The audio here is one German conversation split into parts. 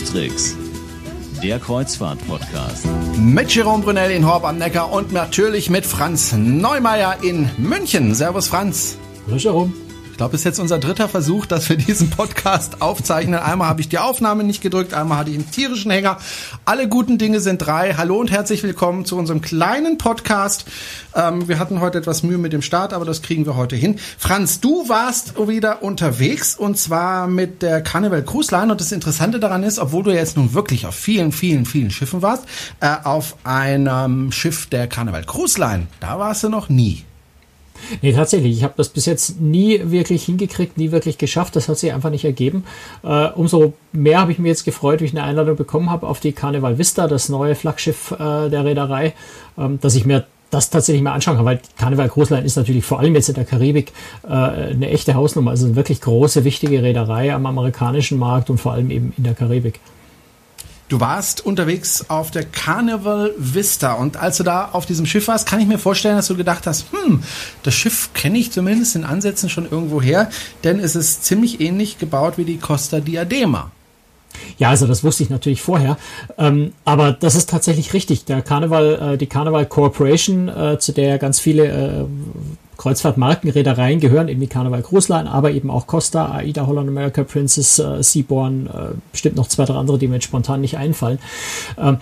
Cruise-Tricks, der Kreuzfahrt-Podcast. Mit Jerome Brunel in Horb am Neckar und natürlich mit Franz Neumeier in München. Servus Franz. Hallo Jerome glaube, es ist jetzt unser dritter Versuch, dass wir diesen Podcast aufzeichnen. Einmal habe ich die Aufnahme nicht gedrückt, einmal hatte ich einen tierischen Hänger. Alle guten Dinge sind drei. Hallo und herzlich willkommen zu unserem kleinen Podcast. Ähm, wir hatten heute etwas Mühe mit dem Start, aber das kriegen wir heute hin. Franz, du warst wieder unterwegs und zwar mit der Carnival Cruise Line. Und das Interessante daran ist, obwohl du jetzt nun wirklich auf vielen, vielen, vielen Schiffen warst, äh, auf einem Schiff der Carnival Cruise Line, da warst du noch nie. Nee, tatsächlich. Ich habe das bis jetzt nie wirklich hingekriegt, nie wirklich geschafft. Das hat sich einfach nicht ergeben. Äh, umso mehr habe ich mir jetzt gefreut, wie ich eine Einladung bekommen habe auf die Carnival Vista, das neue Flaggschiff äh, der Reederei, ähm, dass ich mir das tatsächlich mal anschauen kann, weil Carnival Line ist natürlich vor allem jetzt in der Karibik äh, eine echte Hausnummer, also eine wirklich große, wichtige Reederei am amerikanischen Markt und vor allem eben in der Karibik. Du warst unterwegs auf der Carnival Vista und als du da auf diesem Schiff warst, kann ich mir vorstellen, dass du gedacht hast, hm, das Schiff kenne ich zumindest in Ansätzen schon irgendwo her, denn es ist ziemlich ähnlich gebaut wie die Costa Diadema. Ja, also das wusste ich natürlich vorher, ähm, aber das ist tatsächlich richtig. Der Carnival, äh, die Carnival Corporation, äh, zu der ganz viele äh, Kreuzfahrtmarkenreedereien gehören, eben die Carnival Cruise Line, aber eben auch Costa, AIDA, Holland America, Princess, äh, Seaborn, äh, bestimmt noch zwei, drei andere, die mir jetzt spontan nicht einfallen, ähm,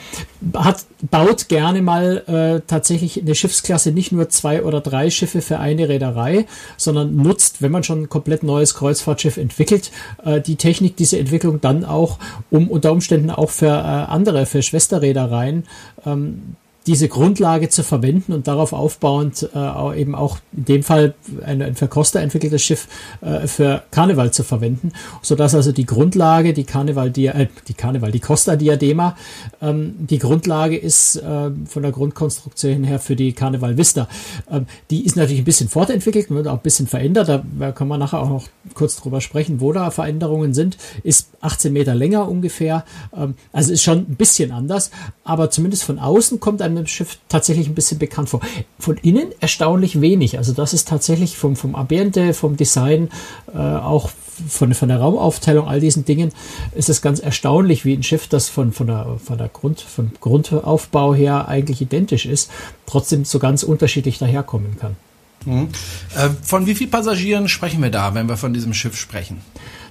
hat, baut gerne mal äh, tatsächlich eine Schiffsklasse nicht nur zwei oder drei Schiffe für eine Reederei, sondern nutzt, wenn man schon ein komplett neues Kreuzfahrtschiff entwickelt, äh, die Technik, diese Entwicklung dann auch, um unter Umständen auch für äh, andere, für Schwesterreedereien, ähm, diese Grundlage zu verwenden und darauf aufbauend äh, eben auch in dem Fall ein, ein für Costa entwickeltes Schiff äh, für Karneval zu verwenden, so dass also die Grundlage, die Karneval, die, äh, die Karneval, die Costa Diadema, ähm, die Grundlage ist äh, von der Grundkonstruktion her für die Karneval Vista. Ähm, die ist natürlich ein bisschen fortentwickelt, wird auch ein bisschen verändert. Da kann man nachher auch noch kurz drüber sprechen, wo da Veränderungen sind. Ist 18 Meter länger ungefähr, ähm, also ist schon ein bisschen anders, aber zumindest von außen kommt einem Schiff tatsächlich ein bisschen bekannt vor. Von innen erstaunlich wenig. Also das ist tatsächlich vom, vom Ambiente, vom Design, äh, auch von, von der Raumaufteilung, all diesen Dingen, ist es ganz erstaunlich, wie ein Schiff, das von, von der, von der Grund, vom Grundaufbau her eigentlich identisch ist, trotzdem so ganz unterschiedlich daherkommen kann. Mhm. Äh, von wie vielen Passagieren sprechen wir da, wenn wir von diesem Schiff sprechen?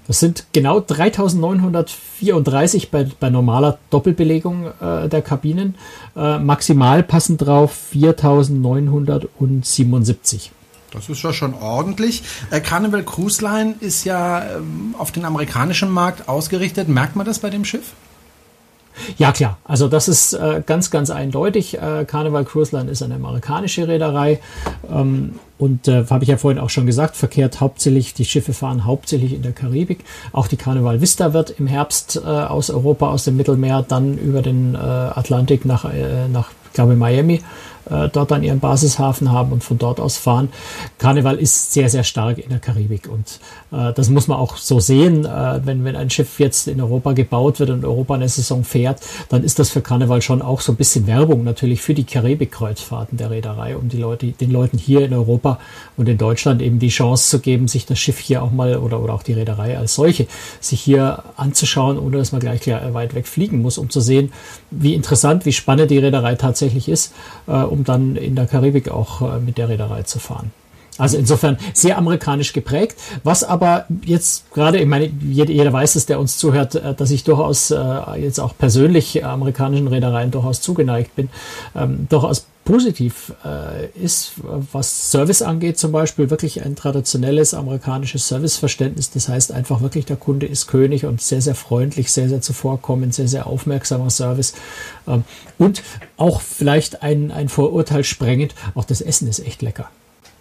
Das sind genau 3934 bei, bei normaler Doppelbelegung äh, der Kabinen. Äh, maximal passen drauf 4977. Das ist ja schon ordentlich. Äh, Carnival Cruise Line ist ja ähm, auf den amerikanischen Markt ausgerichtet. Merkt man das bei dem Schiff? Ja, klar. Also das ist äh, ganz, ganz eindeutig. Äh, Carnival Cruise Line ist eine amerikanische Reederei. Ähm, und äh, habe ich ja vorhin auch schon gesagt, verkehrt hauptsächlich, die Schiffe fahren hauptsächlich in der Karibik. Auch die Carnival Vista wird im Herbst äh, aus Europa, aus dem Mittelmeer, dann über den äh, Atlantik nach, äh, nach glaube Miami äh, dort dann ihren Basishafen haben und von dort aus fahren. Karneval ist sehr, sehr stark in der Karibik und äh, das muss man auch so sehen. Äh, wenn, wenn ein Schiff jetzt in Europa gebaut wird und Europa eine Saison fährt, dann ist das für Karneval schon auch so ein bisschen Werbung natürlich für die Karibik-Kreuzfahrten der Reederei, um die Leute, den Leuten hier in Europa und in Deutschland eben die Chance zu geben, sich das Schiff hier auch mal oder, oder auch die Reederei als solche sich hier anzuschauen, ohne dass man gleich weit weg fliegen muss, um zu sehen, wie interessant, wie spannend die Reederei tatsächlich ist, äh, um dann in der Karibik auch äh, mit der Reederei zu fahren. Also insofern sehr amerikanisch geprägt, was aber jetzt gerade, ich meine, jeder, jeder weiß es, der uns zuhört, äh, dass ich durchaus äh, jetzt auch persönlich amerikanischen Reedereien durchaus zugeneigt bin, ähm, durchaus positiv äh, ist, was Service angeht, zum Beispiel wirklich ein traditionelles amerikanisches Serviceverständnis. Das heißt einfach wirklich, der Kunde ist König und sehr, sehr freundlich, sehr, sehr zuvorkommend, sehr, sehr aufmerksamer Service. Ähm, und auch vielleicht ein, ein Vorurteil sprengend, auch das Essen ist echt lecker.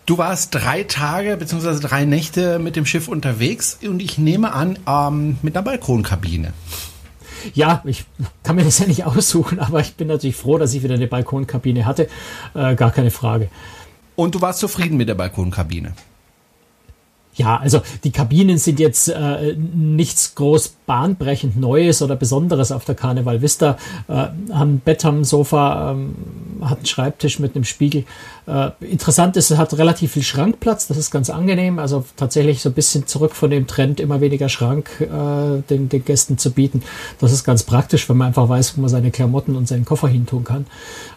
Du warst drei Tage bzw. drei Nächte mit dem Schiff unterwegs und ich nehme an, ähm, mit einer Balkonkabine. Ja, ich kann mir das ja nicht aussuchen, aber ich bin natürlich froh, dass ich wieder eine Balkonkabine hatte. Äh, gar keine Frage. Und du warst zufrieden mit der Balkonkabine? Ja, also die Kabinen sind jetzt äh, nichts groß bahnbrechend Neues oder Besonderes auf der Carnival Vista. Äh, haben Bett, haben Sofa, ähm, hat einen Schreibtisch mit einem Spiegel. Äh, interessant ist, es hat relativ viel Schrankplatz, das ist ganz angenehm. Also tatsächlich so ein bisschen zurück von dem Trend, immer weniger Schrank äh, den, den Gästen zu bieten. Das ist ganz praktisch, wenn man einfach weiß, wo man seine Klamotten und seinen Koffer hin tun kann.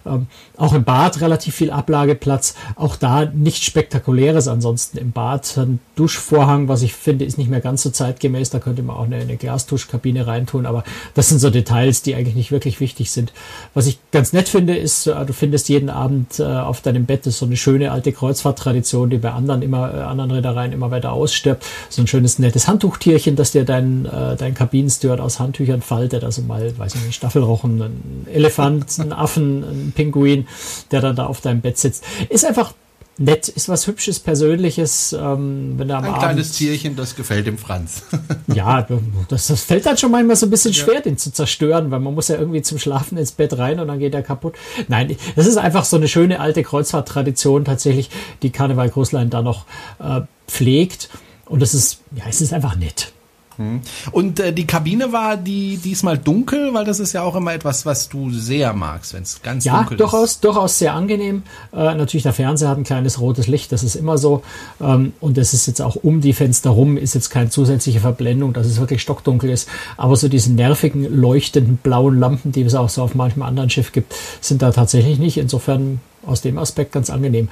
Ähm, auch im Bad relativ viel Ablageplatz. Auch da nichts Spektakuläres ansonsten im Bad. Ein Duschvorhang, was ich finde, ist nicht mehr ganz so zeitgemäß. Da könnte man auch eine, eine Glastuschkabine reintun. Aber das sind so Details, die eigentlich nicht wirklich wichtig sind. Was ich ganz nett finde, ist, äh, du findest jeden Abend äh, auf deinem Bett ist so eine schöne alte Kreuzfahrttradition, die bei anderen immer, äh, anderen Reedereien immer weiter ausstirbt. So ein schönes, nettes Handtuchtierchen, das dir dein, dein Kabinensteward aus Handtüchern faltet. Also mal, weiß ich nicht, Staffelrochen, ein Elefant, ein Affen, ein Pinguin, der dann da auf deinem Bett sitzt. Ist einfach nett, ist was Hübsches, Persönliches. Ähm, wenn er am Ein Abend, kleines Tierchen, das gefällt dem Franz. ja, das, das fällt dann schon manchmal so ein bisschen schwer, ja. den zu zerstören, weil man muss ja irgendwie zum Schlafen ins Bett rein und dann geht er kaputt. Nein, das ist einfach so eine schöne alte Kreuzfahrttradition tatsächlich, die Karneval Großlein da noch äh, pflegt. Und das ist, ja, es ist einfach nett. Hm. Und äh, die Kabine war die diesmal dunkel, weil das ist ja auch immer etwas, was du sehr magst, wenn es ganz ja, dunkel durchaus, ist. Ja, durchaus sehr angenehm. Äh, natürlich, der Fernseher hat ein kleines rotes Licht, das ist immer so. Ähm, und das ist jetzt auch um die Fenster rum, ist jetzt keine zusätzliche Verblendung, dass es wirklich stockdunkel ist. Aber so diese nervigen, leuchtenden blauen Lampen, die es auch so auf manchem anderen Schiff gibt, sind da tatsächlich nicht. Insofern aus dem Aspekt ganz angenehm.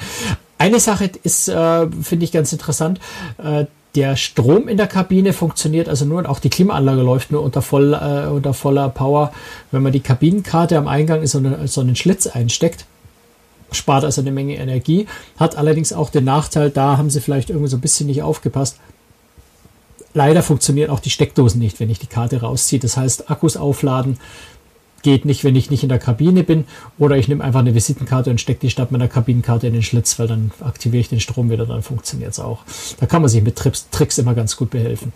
Eine Sache ist, äh, finde ich ganz interessant. Äh, der Strom in der Kabine funktioniert also nur, auch die Klimaanlage läuft nur unter, voll, äh, unter voller Power. Wenn man die Kabinenkarte am Eingang in so, eine, so einen Schlitz einsteckt, spart also eine Menge Energie, hat allerdings auch den Nachteil, da haben sie vielleicht irgendwie so ein bisschen nicht aufgepasst. Leider funktionieren auch die Steckdosen nicht, wenn ich die Karte rausziehe. Das heißt, Akkus aufladen geht nicht, wenn ich nicht in der Kabine bin. Oder ich nehme einfach eine Visitenkarte und stecke die statt meiner Kabinenkarte in den Schlitz, weil dann aktiviere ich den Strom wieder, dann funktioniert es auch. Da kann man sich mit Trips, Tricks immer ganz gut behelfen.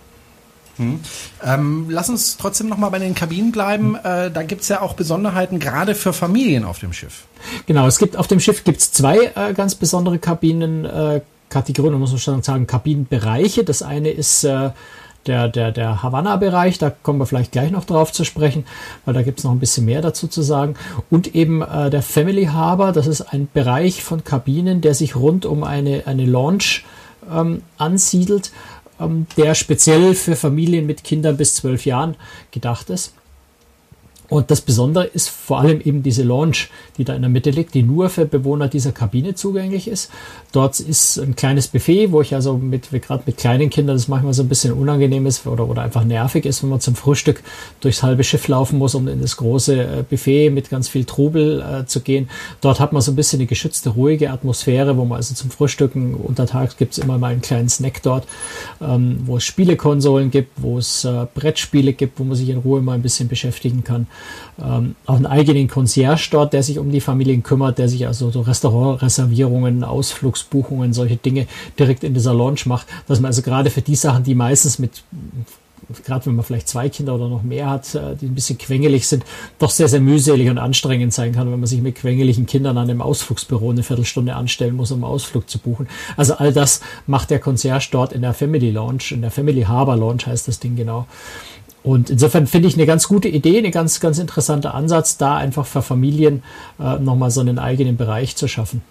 Hm. Ähm, lass uns trotzdem noch mal bei den Kabinen bleiben. Hm. Äh, da gibt es ja auch Besonderheiten, gerade für Familien auf dem Schiff. Genau, es gibt auf dem Schiff gibt's zwei äh, ganz besondere Kabinen. Äh, Kategorien, muss man schon sagen, Kabinenbereiche. Das eine ist äh, der, der, der Havanna-Bereich, da kommen wir vielleicht gleich noch drauf zu sprechen, weil da gibt es noch ein bisschen mehr dazu zu sagen. Und eben äh, der Family Harbor, das ist ein Bereich von Kabinen, der sich rund um eine, eine Launch ähm, ansiedelt, ähm, der speziell für Familien mit Kindern bis zwölf Jahren gedacht ist. Und das Besondere ist vor allem eben diese Launch, die da in der Mitte liegt, die nur für Bewohner dieser Kabine zugänglich ist. Dort ist ein kleines Buffet, wo ich also mit, gerade mit kleinen Kindern das manchmal so ein bisschen unangenehm ist oder, oder einfach nervig ist, wenn man zum Frühstück durchs halbe Schiff laufen muss, um in das große äh, Buffet mit ganz viel Trubel äh, zu gehen. Dort hat man so ein bisschen eine geschützte, ruhige Atmosphäre, wo man also zum Frühstücken untertags gibt es immer mal einen kleinen Snack dort, ähm, wo es Spielekonsolen gibt, wo es äh, Brettspiele gibt, wo man sich in Ruhe mal ein bisschen beschäftigen kann ähm, auch einen eigenen Concierge dort, der sich um die Familien kümmert, der sich also so Restaurantreservierungen, Ausflugsbuchungen, solche Dinge direkt in dieser Launch macht, dass man also gerade für die Sachen, die meistens mit gerade wenn man vielleicht zwei Kinder oder noch mehr hat, äh, die ein bisschen quengelig sind, doch sehr, sehr mühselig und anstrengend sein kann, wenn man sich mit quengeligen Kindern an einem Ausflugsbüro eine Viertelstunde anstellen muss, um einen Ausflug zu buchen. Also all das macht der Concierge dort in der Family Launch, in der Family Harbor Launch heißt das Ding genau. Und insofern finde ich eine ganz gute Idee, eine ganz, ganz interessanter Ansatz, da einfach für Familien äh, nochmal so einen eigenen Bereich zu schaffen.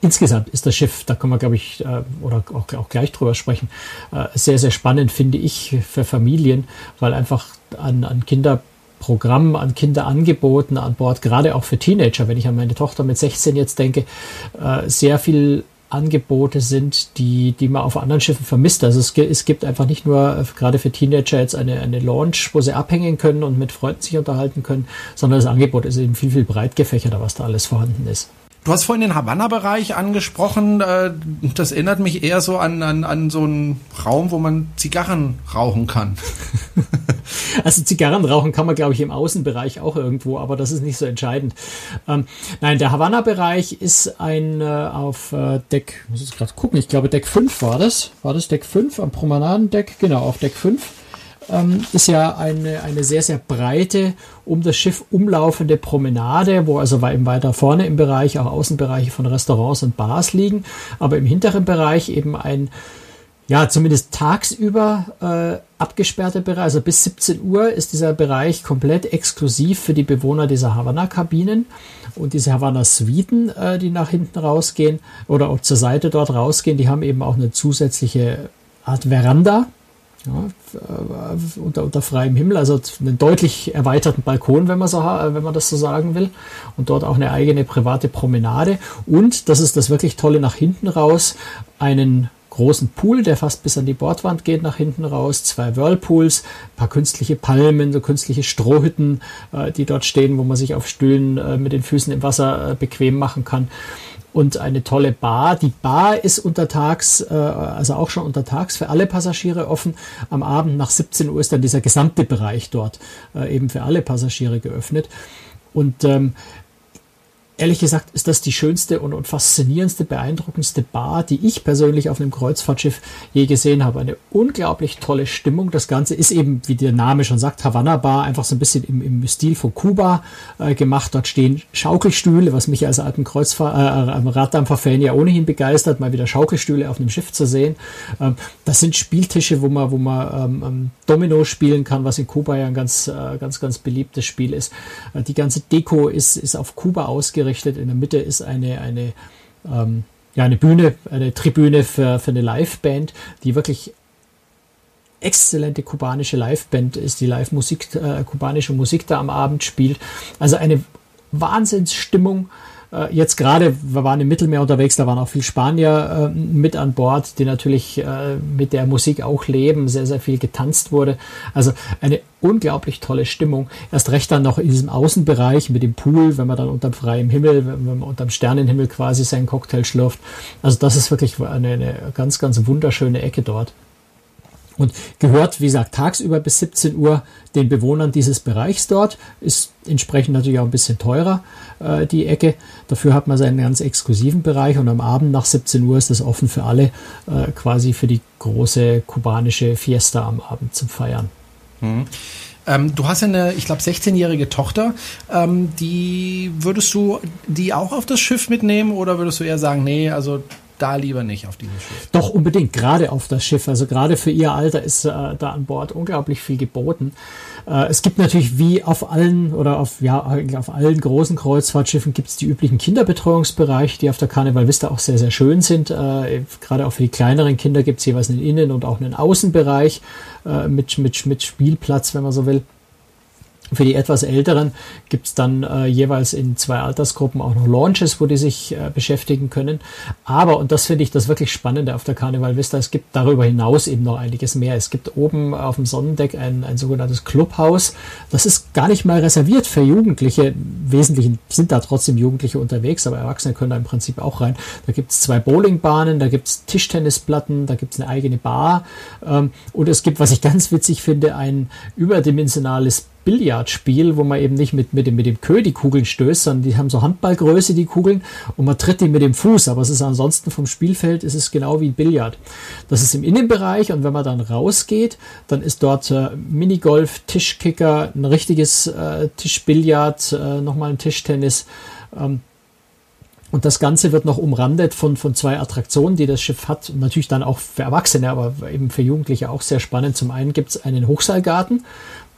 Insgesamt ist das Schiff, da können wir, glaube ich, äh, oder auch, auch gleich drüber sprechen, äh, sehr, sehr spannend, finde ich, für Familien, weil einfach an, an Kinderprogrammen, an Kinderangeboten an Bord, gerade auch für Teenager, wenn ich an meine Tochter mit 16 jetzt denke, äh, sehr viel Angebote sind, die, die man auf anderen Schiffen vermisst. Also es, es gibt einfach nicht nur äh, gerade für Teenager jetzt eine, eine Launch, wo sie abhängen können und mit Freunden sich unterhalten können, sondern das Angebot ist eben viel, viel breit gefächerter, was da alles vorhanden ist. Du hast vorhin den Havanna-Bereich angesprochen. Äh, das erinnert mich eher so an, an, an so einen Raum, wo man Zigarren rauchen kann. Also Zigarren rauchen kann man, glaube ich, im Außenbereich auch irgendwo, aber das ist nicht so entscheidend. Ähm, nein, der Havanna-Bereich ist ein äh, auf äh, Deck, muss ich gerade gucken, ich glaube Deck 5 war das. War das Deck 5 am Promenadendeck? Genau, auf Deck 5 ähm, ist ja eine, eine sehr, sehr breite, um das Schiff umlaufende Promenade, wo also weiter vorne im Bereich auch Außenbereiche von Restaurants und Bars liegen, aber im hinteren Bereich eben ein ja, zumindest tagsüber äh, abgesperrte Bereich. Also bis 17 Uhr ist dieser Bereich komplett exklusiv für die Bewohner dieser Havanna-Kabinen und diese Havanna-Suiten, äh, die nach hinten rausgehen oder auch zur Seite dort rausgehen. Die haben eben auch eine zusätzliche Art Veranda, ja, äh, unter, unter freiem Himmel, also einen deutlich erweiterten Balkon, wenn man, so, wenn man das so sagen will. Und dort auch eine eigene private Promenade. Und, das ist das wirklich Tolle, nach hinten raus, einen großen Pool, der fast bis an die Bordwand geht, nach hinten raus, zwei Whirlpools, ein paar künstliche Palmen, so künstliche Strohhütten, äh, die dort stehen, wo man sich auf Stühlen äh, mit den Füßen im Wasser äh, bequem machen kann und eine tolle Bar. Die Bar ist untertags, äh, also auch schon untertags für alle Passagiere offen. Am Abend nach 17 Uhr ist dann dieser gesamte Bereich dort äh, eben für alle Passagiere geöffnet. Und ähm, ehrlich gesagt ist das die schönste und, und, faszinierendste, beeindruckendste Bar, die ich persönlich auf einem Kreuzfahrtschiff je gesehen habe. Eine unglaublich tolle Stimmung. Das Ganze ist eben, wie der Name schon sagt, Havanna Bar, einfach so ein bisschen im, im Stil von Kuba äh, gemacht. Dort stehen Schaukelstühle, was mich als alten Kreuzfahr äh, Raddampfer-Fan ja ohnehin begeistert, mal wieder Schaukelstühle auf einem Schiff zu sehen. Ähm, das sind Spieltische, wo man, wo man ähm, ähm Domino spielen kann, was in Kuba ja ein ganz, äh, ganz, ganz beliebtes Spiel ist. Äh, die ganze Deko ist, ist auf Kuba ausgerichtet eingerichtet. In der Mitte ist eine, eine, ähm, ja, eine Bühne, eine Tribüne für, für eine Liveband, die wirklich exzellente kubanische Liveband ist, die Live-Musik, äh, kubanische Musik da am Abend spielt. Also eine Wahnsinnsstimmung. Jetzt gerade, wir waren im Mittelmeer unterwegs, da waren auch viele Spanier äh, mit an Bord, die natürlich äh, mit der Musik auch leben, sehr, sehr viel getanzt wurde. Also eine unglaublich tolle Stimmung. Erst recht dann noch in diesem Außenbereich mit dem Pool, wenn man dann unterm freiem Himmel, wenn man unterm Sternenhimmel quasi seinen Cocktail schlürft. Also das ist wirklich eine, eine ganz, ganz wunderschöne Ecke dort und gehört, wie gesagt, tagsüber bis 17 Uhr den Bewohnern dieses Bereichs dort. Ist entsprechend natürlich auch ein bisschen teurer, äh, die Ecke. Dafür hat man seinen ganz exklusiven Bereich und am Abend nach 17 Uhr ist das offen für alle, äh, quasi für die große kubanische Fiesta am Abend zum Feiern. Mhm. Ähm, du hast eine, ich glaube, 16-jährige Tochter. Ähm, die würdest du die auch auf das Schiff mitnehmen oder würdest du eher sagen, nee, also da lieber nicht auf dieses Schiff. Doch unbedingt, gerade auf das Schiff. Also gerade für ihr Alter ist äh, da an Bord unglaublich viel geboten. Äh, es gibt natürlich wie auf allen oder auf ja auf allen großen Kreuzfahrtschiffen gibt es die üblichen Kinderbetreuungsbereiche, die auf der Carnival Vista auch sehr sehr schön sind. Äh, gerade auch für die kleineren Kinder gibt es jeweils einen Innen- und auch einen Außenbereich äh, mit mit mit Spielplatz, wenn man so will. Für die etwas Älteren gibt es dann äh, jeweils in zwei Altersgruppen auch noch Launches, wo die sich äh, beschäftigen können. Aber, und das finde ich das wirklich Spannende auf der Carnival Vista, es gibt darüber hinaus eben noch einiges mehr. Es gibt oben auf dem Sonnendeck ein, ein sogenanntes Clubhaus. Das ist gar nicht mal reserviert für Jugendliche. Im Wesentlichen sind da trotzdem Jugendliche unterwegs, aber Erwachsene können da im Prinzip auch rein. Da gibt es zwei Bowlingbahnen, da gibt es Tischtennisplatten, da gibt es eine eigene Bar. Ähm, und es gibt, was ich ganz witzig finde, ein überdimensionales Billardspiel, wo man eben nicht mit, mit, dem, mit dem Kö die Kugeln stößt, sondern die haben so Handballgröße, die Kugeln, und man tritt die mit dem Fuß, aber es ist ansonsten vom Spielfeld, ist es genau wie Billard. Das ist im Innenbereich und wenn man dann rausgeht, dann ist dort äh, Minigolf, Tischkicker, ein richtiges äh, Tischbillard, äh, nochmal ein Tischtennis, ähm, und das Ganze wird noch umrandet von, von zwei Attraktionen, die das Schiff hat. Und natürlich dann auch für Erwachsene, aber eben für Jugendliche auch sehr spannend. Zum einen gibt es einen Hochseilgarten,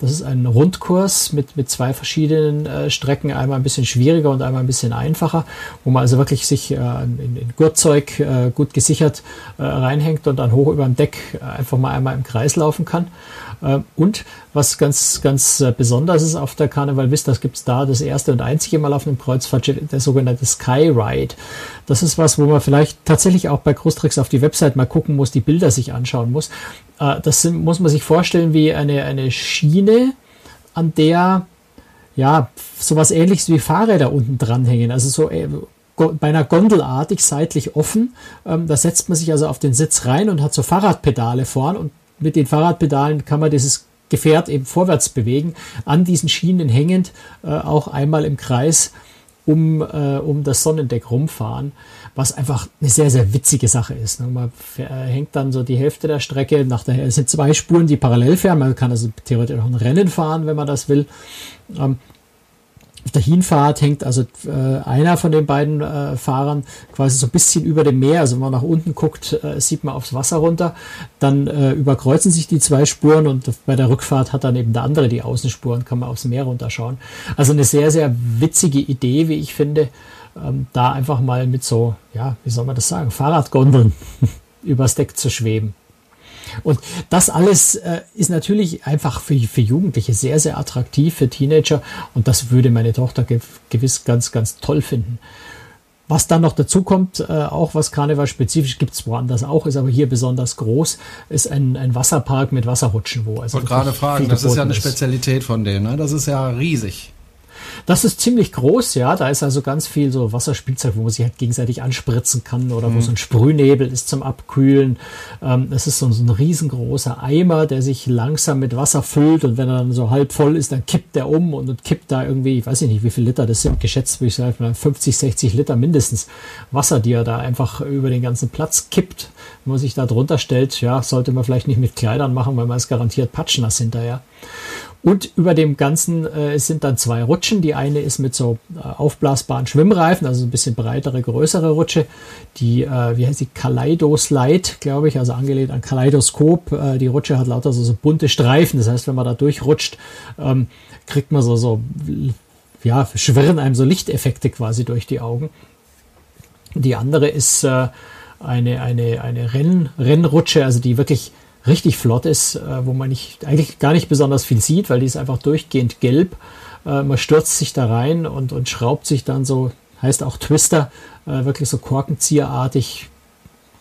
das ist ein Rundkurs mit, mit zwei verschiedenen äh, Strecken, einmal ein bisschen schwieriger und einmal ein bisschen einfacher, wo man also wirklich sich äh, in, in Gurtzeug äh, gut gesichert äh, reinhängt und dann hoch über dem Deck äh, einfach mal einmal im Kreis laufen kann. Äh, und was ganz, ganz äh, besonders ist auf der Carnival Vista, gibt es da das erste und einzige Mal auf einem Kreuzfahrtschiff, der sogenannte Sky Ride. Das ist was, wo man vielleicht tatsächlich auch bei Großtricks auf die Website mal gucken muss, die Bilder sich anschauen muss. Äh, das sind, muss man sich vorstellen wie eine, eine Schiene, an der ja sowas ähnliches wie Fahrräder unten dranhängen. Also so äh, beinahe gondelartig seitlich offen. Ähm, da setzt man sich also auf den Sitz rein und hat so Fahrradpedale vorn und mit den Fahrradpedalen kann man dieses Gefährt eben vorwärts bewegen, an diesen Schienen hängend, äh, auch einmal im Kreis um, äh, um das Sonnendeck rumfahren, was einfach eine sehr, sehr witzige Sache ist. Ne? Man hängt dann so die Hälfte der Strecke, nach der, es sind zwei Spuren, die parallel fahren, man kann also theoretisch auch ein Rennen fahren, wenn man das will. Ähm, auf der Hinfahrt hängt also äh, einer von den beiden äh, Fahrern quasi so ein bisschen über dem Meer. Also wenn man nach unten guckt, äh, sieht man aufs Wasser runter. Dann äh, überkreuzen sich die zwei Spuren und bei der Rückfahrt hat dann eben der andere die Außenspuren, kann man aufs Meer runterschauen. Also eine sehr, sehr witzige Idee, wie ich finde, ähm, da einfach mal mit so, ja, wie soll man das sagen, Fahrradgondeln übers Deck zu schweben. Und das alles äh, ist natürlich einfach für, für Jugendliche sehr, sehr attraktiv, für Teenager. Und das würde meine Tochter ge gewiss ganz, ganz toll finden. Was dann noch dazu kommt, äh, auch was Karneval spezifisch gibt es woanders auch, ist aber hier besonders groß, ist ein, ein Wasserpark mit Wasserrutschen, wo also. Ich wollte gerade fragen, das ist ja eine Spezialität von denen, ne? Das ist ja riesig. Das ist ziemlich groß, ja. Da ist also ganz viel so Wasserspielzeug, wo man sich halt gegenseitig anspritzen kann oder mhm. wo so ein Sprühnebel ist zum Abkühlen. Ähm, es ist so, so, ein riesengroßer Eimer, der sich langsam mit Wasser füllt und wenn er dann so halb voll ist, dann kippt der um und, und kippt da irgendwie, ich weiß nicht, wie viel Liter das sind, geschätzt würde ich sagen, 50, 60 Liter mindestens Wasser, die er da einfach über den ganzen Platz kippt. Wenn man sich da drunter stellt, ja, sollte man vielleicht nicht mit Kleidern machen, weil man ist garantiert patschnass hinterher. Und über dem Ganzen äh, sind dann zwei Rutschen. Die eine ist mit so äh, aufblasbaren Schwimmreifen, also ein bisschen breitere, größere Rutsche. Die, äh, wie heißt die, Kaleido-Slide, glaube ich, also angelehnt an Kaleidoskop. Äh, die Rutsche hat lauter so, so bunte Streifen. Das heißt, wenn man da durchrutscht, ähm, kriegt man so, so, ja, schwirren einem so Lichteffekte quasi durch die Augen. Die andere ist äh, eine, eine, eine Renn, Rennrutsche, also die wirklich richtig flott ist, äh, wo man nicht, eigentlich gar nicht besonders viel sieht, weil die ist einfach durchgehend gelb. Äh, man stürzt sich da rein und, und schraubt sich dann so, heißt auch Twister, äh, wirklich so korkenzieherartig,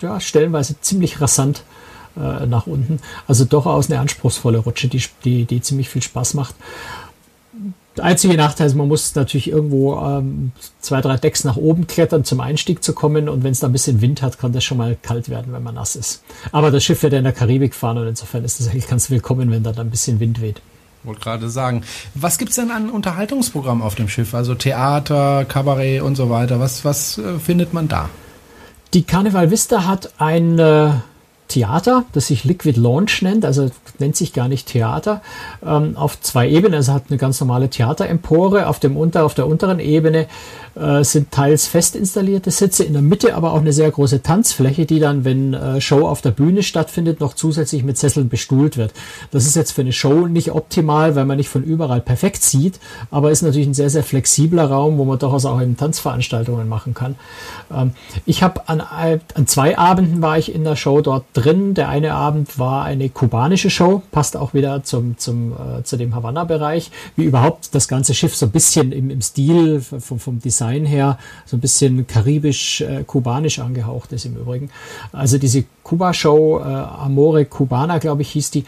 ja, stellenweise ziemlich rasant äh, nach unten. Also durchaus eine anspruchsvolle Rutsche, die, die, die ziemlich viel Spaß macht. Der einzige Nachteil ist, man muss natürlich irgendwo ähm, zwei, drei Decks nach oben klettern, zum Einstieg zu kommen. Und wenn es da ein bisschen Wind hat, kann das schon mal kalt werden, wenn man nass ist. Aber das Schiff wird ja in der Karibik fahren und insofern ist das eigentlich ganz willkommen, wenn da dann ein bisschen Wind weht. Wollte gerade sagen. Was gibt's denn an Unterhaltungsprogramm auf dem Schiff? Also Theater, Kabarett und so weiter. Was, was äh, findet man da? Die Carnival Vista hat ein äh, Theater, das sich Liquid Launch nennt, also nennt sich gar nicht Theater, ähm, auf zwei Ebenen. Also hat eine ganz normale Theaterempore. Auf dem unter, auf der unteren Ebene äh, sind teils fest installierte Sitze, in der Mitte aber auch eine sehr große Tanzfläche, die dann, wenn äh, Show auf der Bühne stattfindet, noch zusätzlich mit Sesseln bestuhlt wird. Das ist jetzt für eine Show nicht optimal, weil man nicht von überall perfekt sieht, aber ist natürlich ein sehr, sehr flexibler Raum, wo man durchaus auch eben Tanzveranstaltungen machen kann. Ähm, ich habe an, an zwei Abenden war ich in der Show dort drin. Der eine Abend war eine kubanische Show, passt auch wieder zum, zum, äh, zu dem Havanna-Bereich, wie überhaupt das ganze Schiff so ein bisschen im, im Stil vom, vom Design Design her so ein bisschen karibisch-kubanisch äh, angehaucht ist im Übrigen. Also diese Kuba-Show, äh, Amore Cubana, glaube ich, hieß die,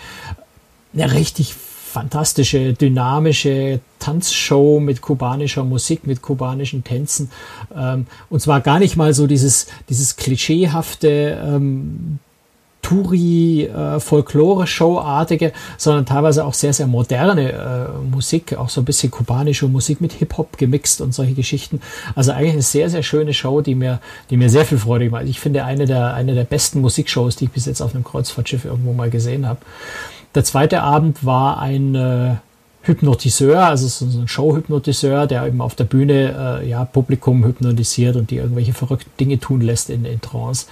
eine richtig fantastische, dynamische Tanzshow mit kubanischer Musik, mit kubanischen Tänzen. Ähm, und zwar gar nicht mal so dieses, dieses klischeehafte ähm, Touri, äh, Folklore-Show-artige, sondern teilweise auch sehr, sehr moderne äh, Musik, auch so ein bisschen kubanische Musik mit Hip-Hop gemixt und solche Geschichten. Also eigentlich eine sehr, sehr schöne Show, die mir, die mir sehr viel Freude macht. Ich finde eine der, eine der besten Musikshows, die ich bis jetzt auf einem Kreuzfahrtschiff irgendwo mal gesehen habe. Der zweite Abend war ein äh, Hypnotiseur, also so ein Show-Hypnotiseur, der eben auf der Bühne äh, ja, Publikum hypnotisiert und die irgendwelche verrückten Dinge tun lässt in, in Trance.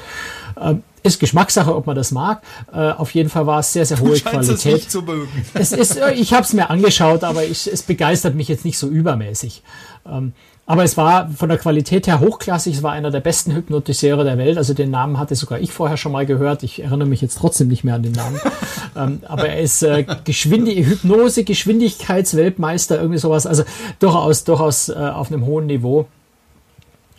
Ähm, ist Geschmackssache, ob man das mag. Äh, auf jeden Fall war es sehr, sehr hohe Qualität. Es, zu mögen. es ist, äh, ich habe es mir angeschaut, aber ich, es begeistert mich jetzt nicht so übermäßig. Ähm, aber es war von der Qualität her hochklassig. Es war einer der besten Hypnotiseure der Welt. Also den Namen hatte sogar ich vorher schon mal gehört. Ich erinnere mich jetzt trotzdem nicht mehr an den Namen. ähm, aber er ist äh, Geschwindi Hypnose, Geschwindigkeitsweltmeister, irgendwie sowas. Also durchaus, durchaus äh, auf einem hohen Niveau.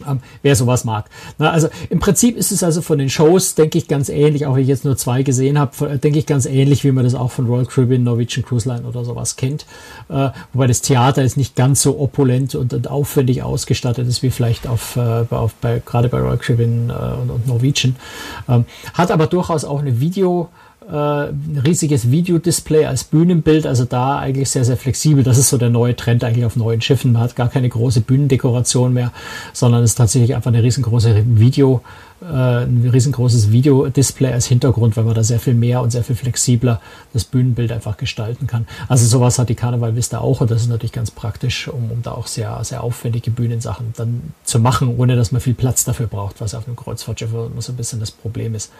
Ähm, wer sowas mag. Na, also im Prinzip ist es also von den Shows, denke ich, ganz ähnlich, auch wenn ich jetzt nur zwei gesehen habe, denke ich ganz ähnlich, wie man das auch von Royal Caribbean, Norwegian Cruise Line oder sowas kennt. Äh, wobei das Theater ist nicht ganz so opulent und, und aufwendig ausgestattet ist wie vielleicht auf, äh, auf bei, gerade bei Royal Caribbean äh, und, und Norwegian. Ähm, hat aber durchaus auch eine Video- äh, ein riesiges Videodisplay als Bühnenbild, also da eigentlich sehr, sehr flexibel. Das ist so der neue Trend eigentlich auf neuen Schiffen. Man hat gar keine große Bühnendekoration mehr, sondern es ist tatsächlich einfach eine riesengroße Video, äh, ein riesengroßes Videodisplay als Hintergrund, weil man da sehr viel mehr und sehr viel flexibler das Bühnenbild einfach gestalten kann. Also sowas hat die Carnival Vista auch und das ist natürlich ganz praktisch, um, um da auch sehr, sehr aufwendige Bühnensachen dann zu machen, ohne dass man viel Platz dafür braucht, was auf einem Kreuzfahrtschiff immer so ein bisschen das Problem ist.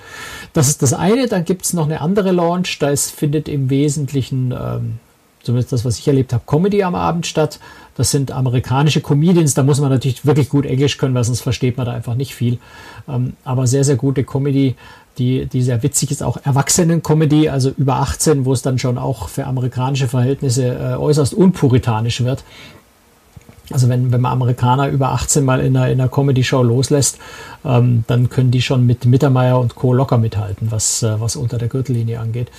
Das ist das eine, dann gibt es noch eine andere Launch, da ist, findet im Wesentlichen ähm, zumindest das, was ich erlebt habe, Comedy am Abend statt. Das sind amerikanische Comedians, da muss man natürlich wirklich gut Englisch können, weil sonst versteht man da einfach nicht viel. Ähm, aber sehr, sehr gute Comedy, die, die sehr witzig ist, auch Erwachsenen-Comedy, also über 18, wo es dann schon auch für amerikanische Verhältnisse äh, äußerst unpuritanisch wird. Also wenn, wenn man Amerikaner über 18 mal in einer, in einer Comedy-Show loslässt, ähm, dann können die schon mit Mittermeier und Co. locker mithalten, was, äh, was unter der Gürtellinie angeht.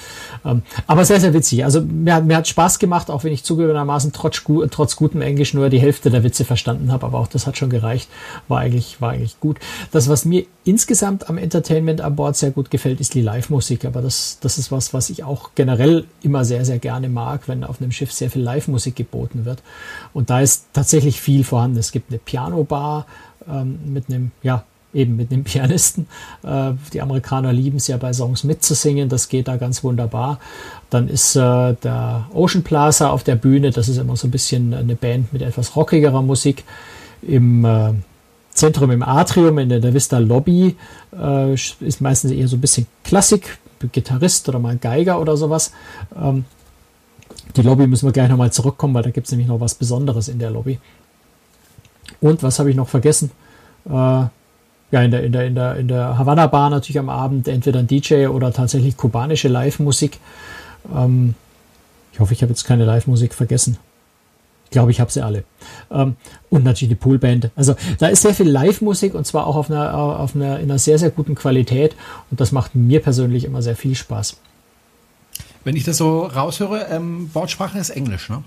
Ähm, aber sehr, sehr witzig. Also mir, mir hat Spaß gemacht, auch wenn ich zugegebenermaßen trotz, trotz gutem Englisch nur die Hälfte der Witze verstanden habe, aber auch das hat schon gereicht. War eigentlich, war eigentlich gut. Das, was mir insgesamt am Entertainment an Bord sehr gut gefällt, ist die Live-Musik. Aber das, das ist was, was ich auch generell immer sehr, sehr gerne mag, wenn auf einem Schiff sehr viel Live-Musik geboten wird. Und da ist tatsächlich viel vorhanden. Es gibt eine Piano-Bar ähm, mit einem, ja, eben mit einem Pianisten. Äh, die Amerikaner lieben es ja bei Songs mitzusingen, das geht da ganz wunderbar. Dann ist äh, der Ocean Plaza auf der Bühne, das ist immer so ein bisschen eine Band mit etwas rockigerer Musik. Im äh, Zentrum, im Atrium, in der, der Vista Lobby, äh, ist meistens eher so ein bisschen Klassik, Gitarrist oder mal Geiger oder sowas. Ähm, die Lobby müssen wir gleich nochmal zurückkommen, weil da gibt es nämlich noch was Besonderes in der Lobby. Und was habe ich noch vergessen? Äh, ja, in der, in der, in der, in der Havanna Bar natürlich am Abend entweder ein DJ oder tatsächlich kubanische Live-Musik. Ähm, ich hoffe, ich habe jetzt keine Live-Musik vergessen. Ich glaube, ich habe sie alle. Ähm, und natürlich die Poolband. Also da ist sehr viel Live-Musik und zwar auch auf einer, auf einer, in einer sehr, sehr guten Qualität. Und das macht mir persönlich immer sehr viel Spaß. Wenn ich das so raushöre, ähm, Bordsprache ist Englisch, ne?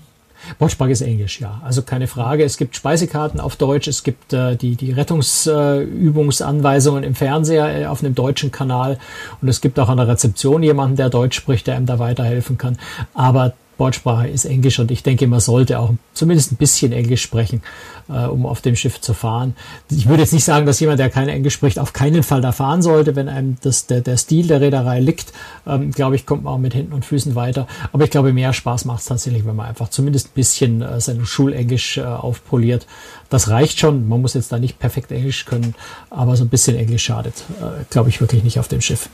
Bordssprache ist Englisch, ja. Also keine Frage. Es gibt Speisekarten auf Deutsch, es gibt äh, die, die Rettungsübungsanweisungen äh, im Fernseher äh, auf einem deutschen Kanal und es gibt auch an der Rezeption jemanden, der Deutsch spricht, der einem da weiterhelfen kann. Aber Bordsprache ist Englisch und ich denke, man sollte auch zumindest ein bisschen Englisch sprechen, äh, um auf dem Schiff zu fahren. Ich würde jetzt nicht sagen, dass jemand, der kein Englisch spricht, auf keinen Fall da fahren sollte. Wenn einem das, der, der Stil der Reederei liegt, ähm, glaube ich, kommt man auch mit Händen und Füßen weiter. Aber ich glaube, mehr Spaß macht es tatsächlich, wenn man einfach zumindest ein bisschen äh, sein Schulenglisch äh, aufpoliert. Das reicht schon. Man muss jetzt da nicht perfekt Englisch können, aber so ein bisschen Englisch schadet, äh, glaube ich, wirklich nicht auf dem Schiff.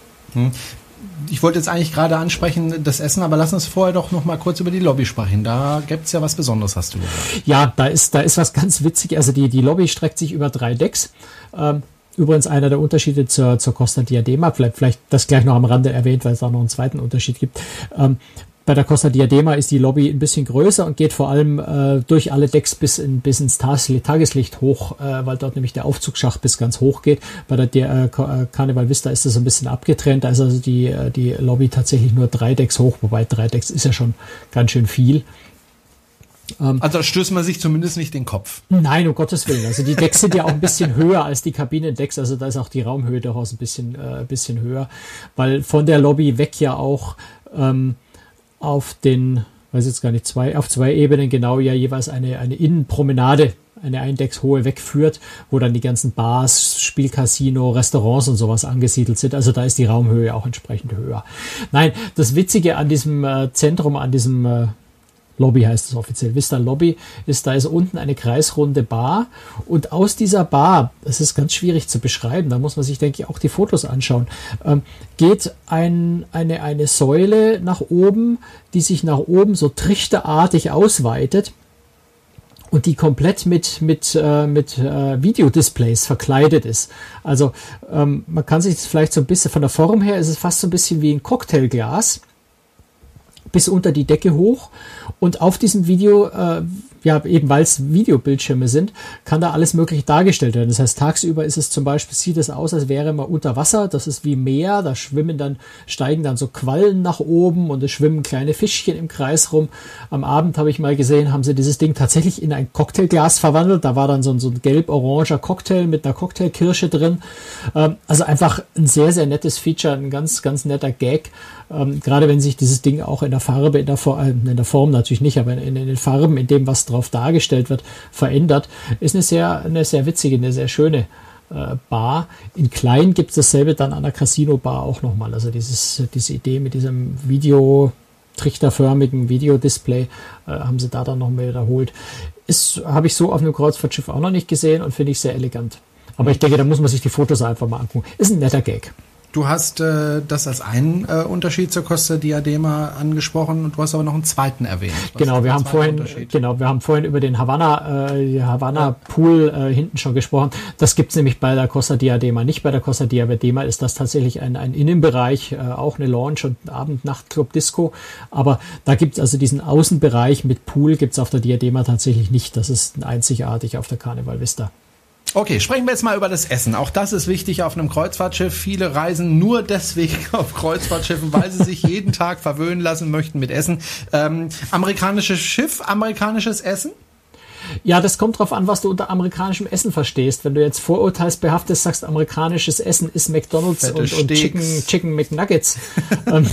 Ich wollte jetzt eigentlich gerade ansprechen, das Essen, aber lass uns vorher doch noch mal kurz über die Lobby sprechen. Da gibt es ja was Besonderes, hast du gesagt. Ja, da ist, da ist was ganz witzig. Also die, die Lobby streckt sich über drei Decks. Ähm, übrigens einer der Unterschiede zur, zur Costa Diadema, vielleicht, vielleicht das gleich noch am Rande erwähnt, weil es da noch einen zweiten Unterschied gibt. Ähm, bei der Costa Diadema ist die Lobby ein bisschen größer und geht vor allem äh, durch alle Decks bis, in, bis ins Tageslicht hoch, äh, weil dort nämlich der Aufzugsschacht bis ganz hoch geht. Bei der äh, äh, Carnival Vista ist das ein bisschen abgetrennt, da ist also die, äh, die Lobby tatsächlich nur drei Decks hoch, wobei drei Decks ist ja schon ganz schön viel. Ähm, also stößt man sich zumindest nicht den Kopf. Nein, um Gottes Willen. Also die Decks sind ja auch ein bisschen höher als die Kabinendecks. Also da ist auch die Raumhöhe durchaus ein bisschen, äh, ein bisschen höher, weil von der Lobby weg ja auch ähm, auf den, weiß jetzt gar nicht, zwei, auf zwei Ebenen genau ja jeweils eine, eine Innenpromenade, eine Eindexhohe wegführt, wo dann die ganzen Bars, Spielcasino, Restaurants und sowas angesiedelt sind. Also da ist die Raumhöhe auch entsprechend höher. Nein, das Witzige an diesem äh, Zentrum, an diesem äh, Lobby heißt es offiziell. Vista Lobby ist, da ist unten eine kreisrunde Bar und aus dieser Bar, das ist ganz schwierig zu beschreiben, da muss man sich, denke ich, auch die Fotos anschauen, ähm, geht ein, eine, eine Säule nach oben, die sich nach oben so trichterartig ausweitet und die komplett mit, mit, äh, mit äh, Videodisplays verkleidet ist. Also ähm, man kann sich das vielleicht so ein bisschen von der Form her ist es fast so ein bisschen wie ein Cocktailglas bis unter die Decke hoch. Und auf diesem Video äh, ja, eben weil es Videobildschirme sind, kann da alles mögliche dargestellt werden. Das heißt, tagsüber ist es zum Beispiel, sieht es aus, als wäre man unter Wasser. Das ist wie Meer. Da schwimmen dann, steigen dann so Quallen nach oben und es schwimmen kleine Fischchen im Kreis rum. Am Abend habe ich mal gesehen, haben sie dieses Ding tatsächlich in ein Cocktailglas verwandelt. Da war dann so ein, so ein gelb-oranger Cocktail mit einer Cocktailkirsche drin. Ähm, also einfach ein sehr, sehr nettes Feature, ein ganz, ganz netter Gag. Ähm, gerade wenn sich dieses Ding auch in der Farbe, in der, Form, äh, in der Form natürlich nicht, aber in, in den Farben, in dem, was drauf dargestellt wird, verändert, ist eine sehr, eine sehr witzige, eine sehr schöne äh, Bar. In klein gibt es dasselbe dann an der Casino-Bar auch nochmal. Also dieses, diese Idee mit diesem Video, trichterförmigen Videodisplay äh, haben sie da dann noch mal wiederholt. Ist, habe ich so auf einem Kreuzfahrtschiff auch noch nicht gesehen und finde ich sehr elegant. Aber ich denke, da muss man sich die Fotos einfach mal angucken. Ist ein netter Gag. Du hast äh, das als einen äh, Unterschied zur Costa Diadema angesprochen und du hast aber noch einen zweiten erwähnt. Was genau, wir haben vorhin genau, wir haben vorhin über den Havanna äh, Havanna ja. Pool äh, hinten schon gesprochen. Das gibt's nämlich bei der Costa Diadema nicht. Bei der Costa Diadema ist das tatsächlich ein, ein Innenbereich, äh, auch eine Lounge und Abend, Nacht, Club, Disco. Aber da gibt's also diesen Außenbereich mit Pool gibt's auf der Diadema tatsächlich nicht. Das ist einzigartig auf der Carnival Vista. Okay, sprechen wir jetzt mal über das Essen. Auch das ist wichtig auf einem Kreuzfahrtschiff. Viele reisen nur deswegen auf Kreuzfahrtschiffen, weil sie sich jeden Tag verwöhnen lassen möchten mit Essen. Ähm, amerikanisches Schiff, amerikanisches Essen? Ja, das kommt drauf an, was du unter amerikanischem Essen verstehst. Wenn du jetzt vorurteilsbehaftet sagst, amerikanisches Essen ist McDonalds und, und, Chicken, Chicken McNuggets, ähm,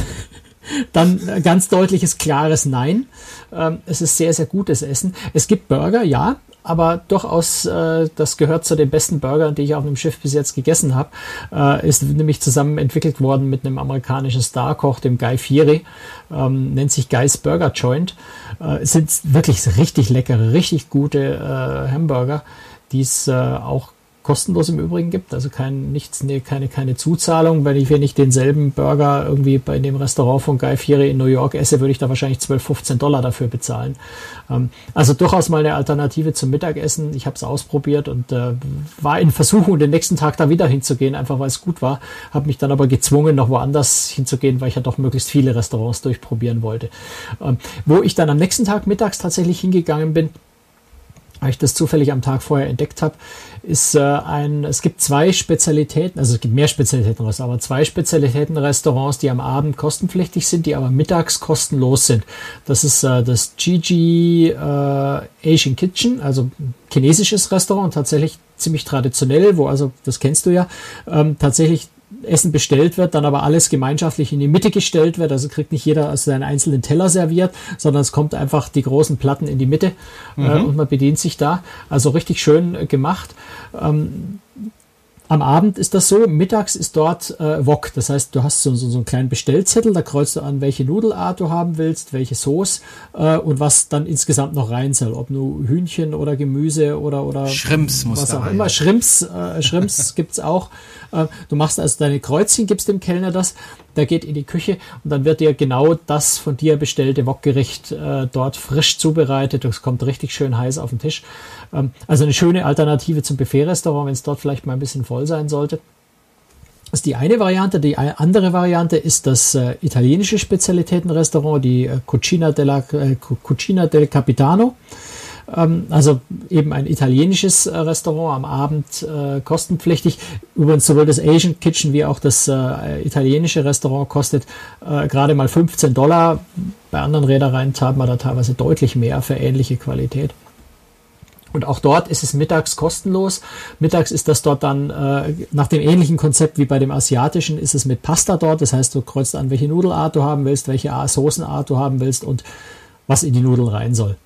dann ganz deutliches, klares Nein. Ähm, es ist sehr, sehr gutes Essen. Es gibt Burger, ja, aber durchaus, äh, das gehört zu den besten Burgern, die ich auf einem Schiff bis jetzt gegessen habe. Äh, ist nämlich zusammen entwickelt worden mit einem amerikanischen Starkoch, dem Guy Fieri. Ähm, nennt sich Guy's Burger Joint. Äh, sind wirklich richtig leckere, richtig gute äh, Hamburger, die es äh, auch kostenlos im Übrigen gibt, also kein, nichts, nee, keine, keine Zuzahlung. Wenn ich, wenn ich denselben Burger irgendwie bei dem Restaurant von Guy Fieri in New York esse, würde ich da wahrscheinlich 12, 15 Dollar dafür bezahlen. Ähm, also durchaus mal eine Alternative zum Mittagessen. Ich habe es ausprobiert und äh, war in Versuchung, den nächsten Tag da wieder hinzugehen, einfach weil es gut war. Habe mich dann aber gezwungen, noch woanders hinzugehen, weil ich ja doch möglichst viele Restaurants durchprobieren wollte. Ähm, wo ich dann am nächsten Tag mittags tatsächlich hingegangen bin, weil ich das zufällig am Tag vorher entdeckt habe, ist äh, ein, es gibt zwei Spezialitäten, also es gibt mehr Spezialitäten, aber zwei Spezialitäten-Restaurants, die am Abend kostenpflichtig sind, die aber mittags kostenlos sind. Das ist äh, das Gigi äh, Asian Kitchen, also chinesisches Restaurant, tatsächlich ziemlich traditionell, wo also, das kennst du ja, ähm, tatsächlich Essen bestellt wird, dann aber alles gemeinschaftlich in die Mitte gestellt wird. Also kriegt nicht jeder also seinen einzelnen Teller serviert, sondern es kommt einfach die großen Platten in die Mitte äh, mhm. äh, und man bedient sich da. Also richtig schön gemacht. Ähm, am Abend ist das so, mittags ist dort äh, Wok. Das heißt, du hast so, so, so einen kleinen Bestellzettel, da kreuzt du an, welche Nudelart du haben willst, welche Sauce äh, und was dann insgesamt noch rein soll. Ob nur Hühnchen oder Gemüse oder, oder Schrimps muss was auch rein. immer. Schrimps, äh, Schrimps gibt's auch. Äh, du machst also deine Kreuzchen, gibst dem Kellner das, der geht in die Küche und dann wird dir genau das von dir bestellte Wokgericht äh, dort frisch zubereitet. Das kommt richtig schön heiß auf den Tisch. Ähm, also eine schöne Alternative zum Buffet-Restaurant, wenn es dort vielleicht mal ein bisschen voll sein sollte. Das ist die eine Variante. Die andere Variante ist das äh, italienische Spezialitätenrestaurant, die äh, Cucina, della, äh, Cucina del Capitano. Ähm, also eben ein italienisches äh, Restaurant am Abend äh, kostenpflichtig. Übrigens sowohl das Asian Kitchen wie auch das äh, italienische Restaurant kostet gerade mal 15 Dollar. Bei anderen Reedereien zahlt man da teilweise deutlich mehr für ähnliche Qualität. Und auch dort ist es mittags kostenlos. Mittags ist das dort dann äh, nach dem ähnlichen Konzept wie bei dem asiatischen ist es mit Pasta dort. Das heißt, du kreuzt an, welche Nudelart du haben willst, welche Soßenart du haben willst und was in die Nudeln rein soll.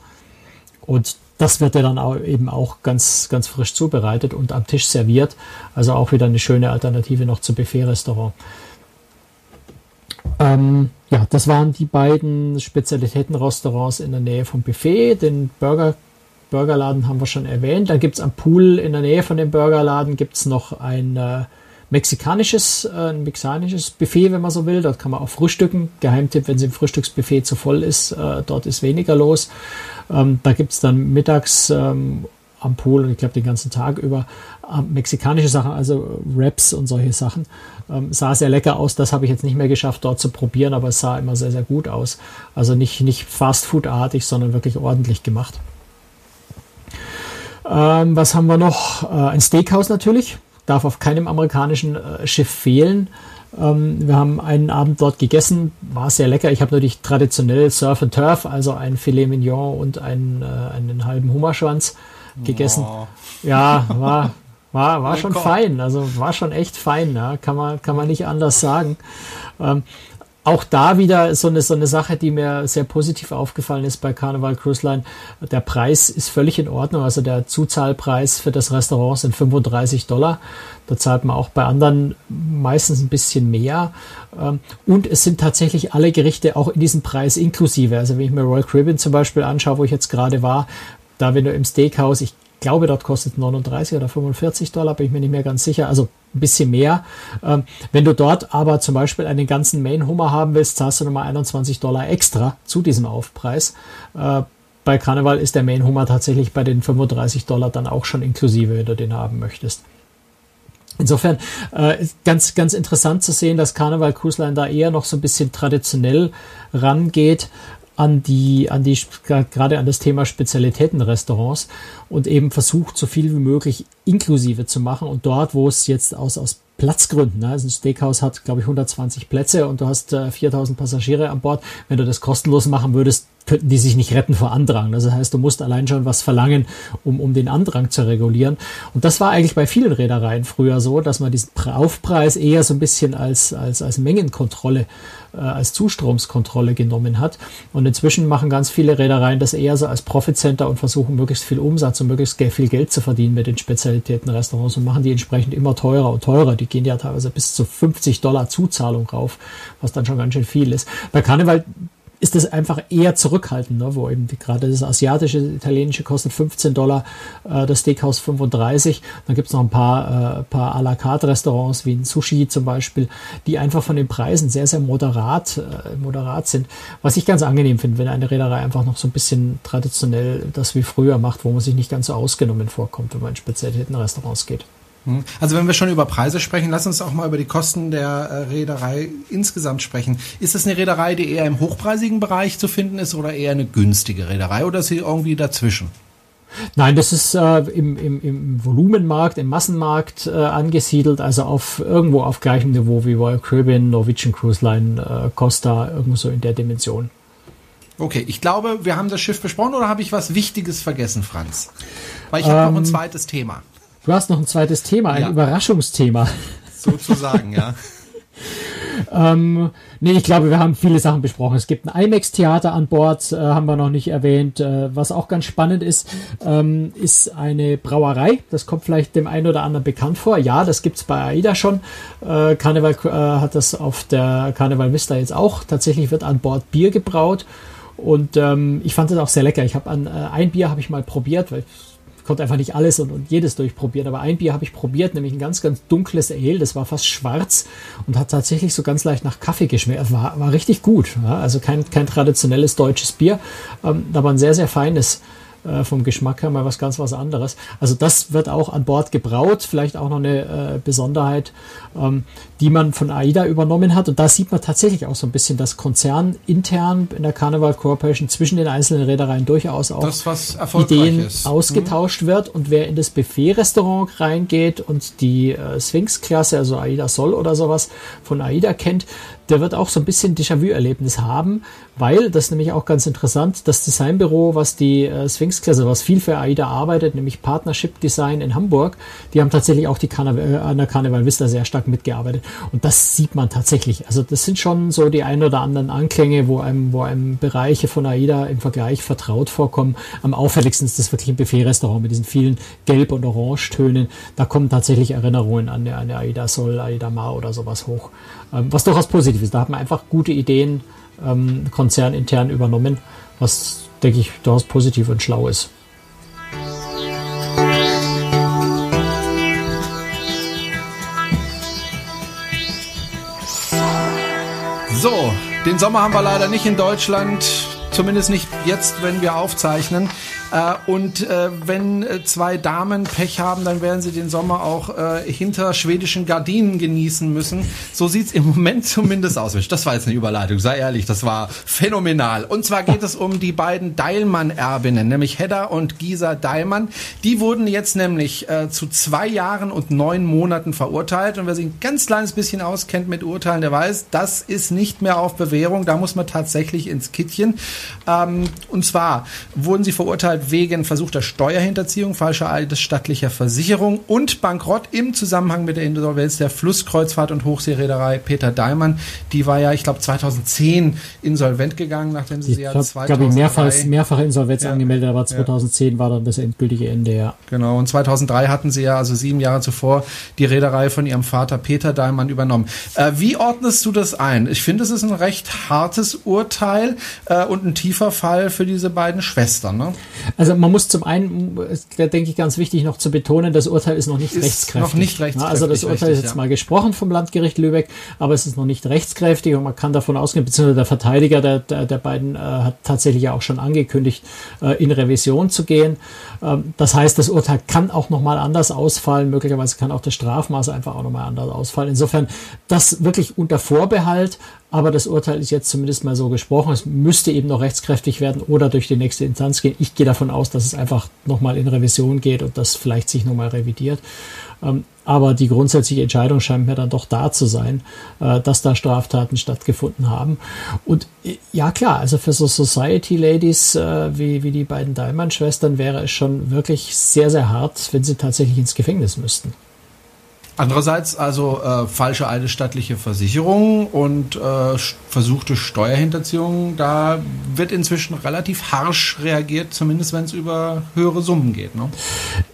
Und das wird ja dann auch eben auch ganz, ganz frisch zubereitet und am Tisch serviert. Also auch wieder eine schöne Alternative noch zum Buffet-Restaurant. Ähm, ja, das waren die beiden Spezialitätenrestaurants in der Nähe vom Buffet. Den Burger, Burgerladen haben wir schon erwähnt. Dann gibt es am Pool in der Nähe von dem Burgerladen gibt's noch ein äh, mexikanisches, äh, ein mexikanisches Buffet, wenn man so will. Dort kann man auch frühstücken. Geheimtipp, wenn es im Frühstücksbuffet zu voll ist, äh, dort ist weniger los. Ähm, da gibt's dann mittags ähm, am Pool und ich glaube den ganzen Tag über äh, mexikanische Sachen, also Wraps und solche Sachen. Ähm, sah sehr lecker aus. Das habe ich jetzt nicht mehr geschafft, dort zu probieren, aber es sah immer sehr, sehr gut aus. Also nicht, nicht Fast-Food-artig, sondern wirklich ordentlich gemacht. Ähm, was haben wir noch? Äh, ein Steakhouse natürlich darf auf keinem amerikanischen äh, Schiff fehlen. Ähm, wir haben einen Abend dort gegessen, war sehr lecker. Ich habe natürlich traditionell Surf and Turf, also ein Filet Mignon und einen, äh, einen halben Hummerschwanz gegessen. Oh. Ja, war, war, war schon fein, also war schon echt fein, ja. kann, man, kann man nicht anders sagen. Ähm, auch da wieder so eine, so eine Sache, die mir sehr positiv aufgefallen ist bei Carnival Cruise Line. Der Preis ist völlig in Ordnung. Also der Zuzahlpreis für das Restaurant sind 35 Dollar. Da zahlt man auch bei anderen meistens ein bisschen mehr. Ähm, und es sind tatsächlich alle Gerichte auch in diesem Preis inklusive. Also wenn ich mir Royal Caribbean zum Beispiel anschaue, wo ich jetzt gerade war, da wenn du im Steakhouse, ich glaube, dort kostet 39 oder 45 Dollar, bin ich mir nicht mehr ganz sicher. Also ein bisschen mehr. Ähm, wenn du dort aber zum Beispiel einen ganzen Main Hummer haben willst, zahlst du nochmal 21 Dollar extra zu diesem Aufpreis. Äh, bei Karneval ist der Main Hummer tatsächlich bei den 35 Dollar dann auch schon inklusive, wenn du den haben möchtest. Insofern äh, ganz, ganz interessant zu sehen, dass Karneval Cruise Line da eher noch so ein bisschen traditionell rangeht an die, an die, gerade an das Thema Spezialitätenrestaurants und eben versucht, so viel wie möglich inklusive zu machen. Und dort, wo es jetzt aus, aus Platzgründen, ne, also ein Steakhouse hat, glaube ich, 120 Plätze und du hast äh, 4000 Passagiere an Bord. Wenn du das kostenlos machen würdest, könnten die sich nicht retten vor Andrang. Das heißt, du musst allein schon was verlangen, um, um den Andrang zu regulieren. Und das war eigentlich bei vielen Reedereien früher so, dass man diesen Aufpreis eher so ein bisschen als, als, als Mengenkontrolle, als Zustromskontrolle genommen hat. Und inzwischen machen ganz viele Reedereien das eher so als Profitcenter und versuchen möglichst viel Umsatz und möglichst viel Geld zu verdienen mit den Spezialitätenrestaurants und machen die entsprechend immer teurer und teurer. Die gehen ja teilweise bis zu 50 Dollar Zuzahlung rauf, was dann schon ganz schön viel ist. Bei Karneval ist das einfach eher zurückhaltend, ne? wo eben gerade das asiatische, italienische kostet 15 Dollar, äh, das Steakhouse 35. Dann gibt's noch ein paar, äh, paar à la carte Restaurants wie ein Sushi zum Beispiel, die einfach von den Preisen sehr, sehr moderat, äh, moderat sind. Was ich ganz angenehm finde, wenn eine Reederei einfach noch so ein bisschen traditionell das wie früher macht, wo man sich nicht ganz so ausgenommen vorkommt, wenn man in Spezialitätenrestaurants geht. Hm. Also wenn wir schon über Preise sprechen, lass uns auch mal über die Kosten der äh, Reederei insgesamt sprechen. Ist es eine Reederei, die eher im hochpreisigen Bereich zu finden ist oder eher eine günstige Reederei oder ist sie irgendwie dazwischen? Nein, das ist äh, im, im, im Volumenmarkt, im Massenmarkt äh, angesiedelt, also auf irgendwo auf gleichem Niveau wie Royal Caribbean, Norwegian Cruise Line, äh, Costa, irgendwo so in der Dimension. Okay, ich glaube, wir haben das Schiff besprochen oder habe ich was Wichtiges vergessen, Franz? Weil ich habe ähm, noch ein ähm, zweites Thema. Du hast noch ein zweites Thema, ein ja. Überraschungsthema. Sozusagen, ja. ähm, nee, ich glaube, wir haben viele Sachen besprochen. Es gibt ein IMAX-Theater an Bord, äh, haben wir noch nicht erwähnt. Äh, was auch ganz spannend ist, ähm, ist eine Brauerei. Das kommt vielleicht dem einen oder anderen bekannt vor. Ja, das gibt's bei AIDA schon. Äh, Carnival äh, hat das auf der Carnival Vista jetzt auch. Tatsächlich wird an Bord Bier gebraut. Und ähm, ich fand das auch sehr lecker. Ich habe an äh, ein Bier habe ich mal probiert, weil konnte einfach nicht alles und, und jedes durchprobieren. Aber ein Bier habe ich probiert, nämlich ein ganz, ganz dunkles Ale. Das war fast schwarz und hat tatsächlich so ganz leicht nach Kaffee geschmeckt. War, war richtig gut. Ja? Also kein, kein traditionelles deutsches Bier, ähm, aber ein sehr, sehr feines äh, vom Geschmack her mal was ganz was anderes. Also das wird auch an Bord gebraut, vielleicht auch noch eine äh, Besonderheit, ähm, die man von AIDA übernommen hat. Und da sieht man tatsächlich auch so ein bisschen, dass Konzern intern in der Carnival Corporation zwischen den einzelnen Reedereien durchaus auch das, Ideen ist. ausgetauscht mhm. wird. Und wer in das Buffet-Restaurant reingeht und die äh, Sphinx-Klasse, also AIDA Sol oder sowas von AIDA kennt, der wird auch so ein bisschen Déjà-vu-Erlebnis haben, weil, das nämlich auch ganz interessant, das Designbüro, was die äh, Sphinx-Klasse, was viel für AIDA arbeitet, nämlich Partnership Design in Hamburg, die haben tatsächlich auch die Carnival, äh, an der Carnival Vista sehr stark mitgearbeitet. Und das sieht man tatsächlich. Also das sind schon so die ein oder anderen Anklänge, wo einem, wo einem Bereiche von AIDA im Vergleich vertraut vorkommen. Am auffälligsten ist das wirklich ein Buffet-Restaurant mit diesen vielen Gelb- und Orangetönen. Da kommen tatsächlich Erinnerungen an eine, AIDA Sol, AIDA Mar oder sowas hoch. Ähm, was durchaus positiv ist. Da hat man einfach gute Ideen ähm, konzernintern übernommen, was, denke ich, durchaus positiv und schlau ist. So, den Sommer haben wir leider nicht in Deutschland, zumindest nicht jetzt, wenn wir aufzeichnen. Äh, und äh, wenn äh, zwei Damen Pech haben, dann werden sie den Sommer auch hinter schwedischen Gardinen genießen müssen. So sieht's im Moment zumindest aus. Das war jetzt eine Überleitung, sei ehrlich, das war phänomenal. Und zwar geht es um die beiden Deilmann-Erbinnen, nämlich Hedda und Gisa Deilmann. Die wurden jetzt nämlich zu zwei Jahren und neun Monaten verurteilt. Und wer sich ein ganz kleines bisschen auskennt mit Urteilen, der weiß, das ist nicht mehr auf Bewährung. Da muss man tatsächlich ins Kittchen. Ähm, und zwar wurden sie verurteilt wegen versuchter Steuerhinterziehung, falscher eidesstattlicher Versicherung und Bankrott im Zusammenhang mit der Insolvenz der Flusskreuzfahrt- und Hochseereederei Peter Daimann. Die war ja, ich glaube, 2010 insolvent gegangen, nachdem sie Ich ja glaube, 2003... glaub ich, mehrfach, mehrfache Insolvenz Ja. angemeldet, aber 2010 war dann das endgültige Ende, ja. Genau, und 2003 hatten sie ja, also sieben Jahre zuvor, die Reederei von ihrem Vater Peter Daimann übernommen. Äh, wie ordnest du das ein? Ich finde, es ist ein recht hartes Urteil äh, und ein tiefer Fall für diese beiden Schwestern. Ne? Also man muss zum einen, da denke ich ganz wichtig noch zu betonen, das Urteil ist noch nicht Ist rechtskräftig. noch nicht Ja, rechtskräftig, Also das Urteil ist jetzt ja. mal gesprochen vom Landgericht Lübeck, aber es ist noch nicht rechtskräftig und man kann davon ausgehen, beziehungsweise der Verteidiger der, der, der beiden äh, hat tatsächlich ja auch schon angekündigt, äh, in Revision zu gehen. Ähm, das heißt, das Urteil kann auch nochmal anders ausfallen, möglicherweise kann auch das Strafmaß einfach auch nochmal anders ausfallen. Insofern das wirklich unter Vorbehalt, aber das Urteil ist jetzt zumindest mal so gesprochen. Es müsste eben noch rechtskräftig werden oder durch die nächste Instanz gehen. Ich gehe davon aus, dass es einfach nochmal in Revision geht und das vielleicht sich nochmal revidiert. Ähm, aber die grundsätzliche Entscheidung scheint mir dann doch da zu sein, äh, dass da Straftaten stattgefunden haben. Und äh, ja klar, also für so Society Ladies äh, wie, wie die beiden Daimann-Schwestern wäre es schon wirklich sehr, sehr hart, wenn sie tatsächlich ins Gefängnis müssten. Andererseits also äh, falsche eidesstattliche Versicherung und äh, versuchte Steuerhinterziehung, da wird inzwischen relativ harsch reagiert, zumindest wenn es über höhere Summen geht. Ne?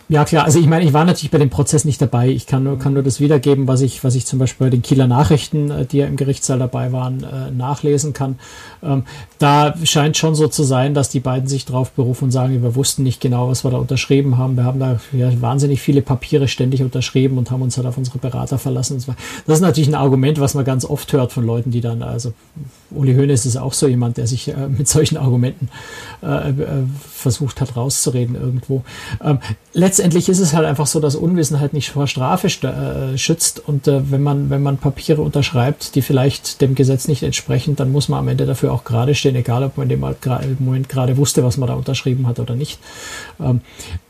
Ja klar, also ich meine, ich war natürlich bei dem Prozess nicht dabei. Ich kann nur, kann nur das wiedergeben, was ich, was ich zum Beispiel bei den Kieler Nachrichten, äh, die ja im Gerichtssaal dabei waren, äh, nachlesen kann. Ähm, da scheint schon so zu sein, dass die beiden sich drauf berufen und sagen, wir wussten nicht genau, was wir da unterschrieben haben. Wir haben da ja, wahnsinnig viele Papiere ständig unterschrieben und haben uns halt auf unsere Berater verlassen. Das ist natürlich ein Argument, was man ganz oft hört von Leuten, die dann, also Uli Hoeneß ist auch so jemand, der sich äh, mit solchen Argumenten versucht hat rauszureden irgendwo. Ähm, letztendlich ist es halt einfach so, dass Unwissenheit nicht vor Strafe st- äh, schützt und äh, wenn man wenn man Papiere unterschreibt, die vielleicht dem Gesetz nicht entsprechen, dann muss man am Ende dafür auch gerade stehen, egal ob man in dem im Moment gerade wusste, was man da unterschrieben hat oder nicht. Ähm,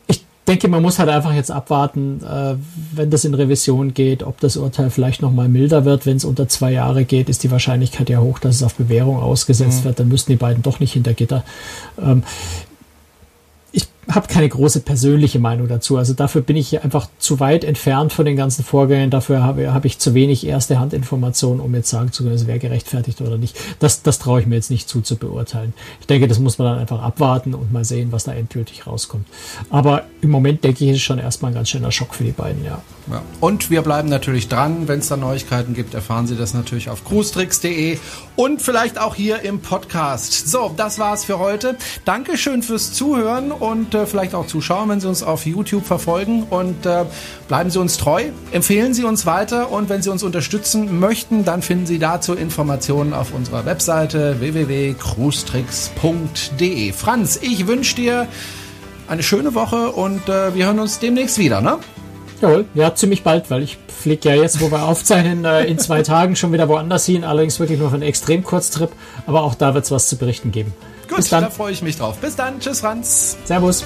ich denke, man muss halt einfach jetzt abwarten, äh, wenn das in Revision geht, ob das Urteil vielleicht noch mal milder wird. Wenn es unter zwei Jahre geht, ist die Wahrscheinlichkeit ja hoch, dass es auf Bewährung ausgesetzt wird. Dann müssten die beiden doch nicht hinter Gitter. Ähm, habe keine große persönliche Meinung dazu. Also dafür bin ich einfach zu weit entfernt von den ganzen Vorgängen. Dafür habe, habe ich zu wenig erste Handinformationen, um jetzt sagen zu können, es wäre gerechtfertigt oder nicht. Das, das traue ich mir jetzt nicht zu zu beurteilen. Ich denke, das muss man dann einfach abwarten und mal sehen, was da endgültig rauskommt. Aber im Moment denke ich, ist schon erstmal ein ganz schöner Schock für die beiden, ja. Ja. Und wir bleiben natürlich dran. Wenn es da Neuigkeiten gibt, erfahren Sie das natürlich auf cruestricks.de und vielleicht auch hier im Podcast. So, das war's für heute. Dankeschön fürs Zuhören und äh, vielleicht auch zuschauen, wenn Sie uns auf YouTube verfolgen. Und äh, bleiben Sie uns treu, empfehlen Sie uns weiter und wenn Sie uns unterstützen möchten, dann finden Sie dazu Informationen auf unserer Webseite www.cruestricks.de. Franz, ich wünsche dir eine schöne Woche und äh, wir hören uns demnächst wieder, ne? Jawohl, ja, ziemlich bald, weil ich fliege ja jetzt, wo wir aufzeichnen, äh, in zwei Tagen schon wieder woanders hin, allerdings wirklich nur für einen extrem Kurztrip, aber auch da wird es was zu berichten geben. Gut, Bis dann. da freue ich mich drauf. Bis dann. Tschüss, Franz. Servus.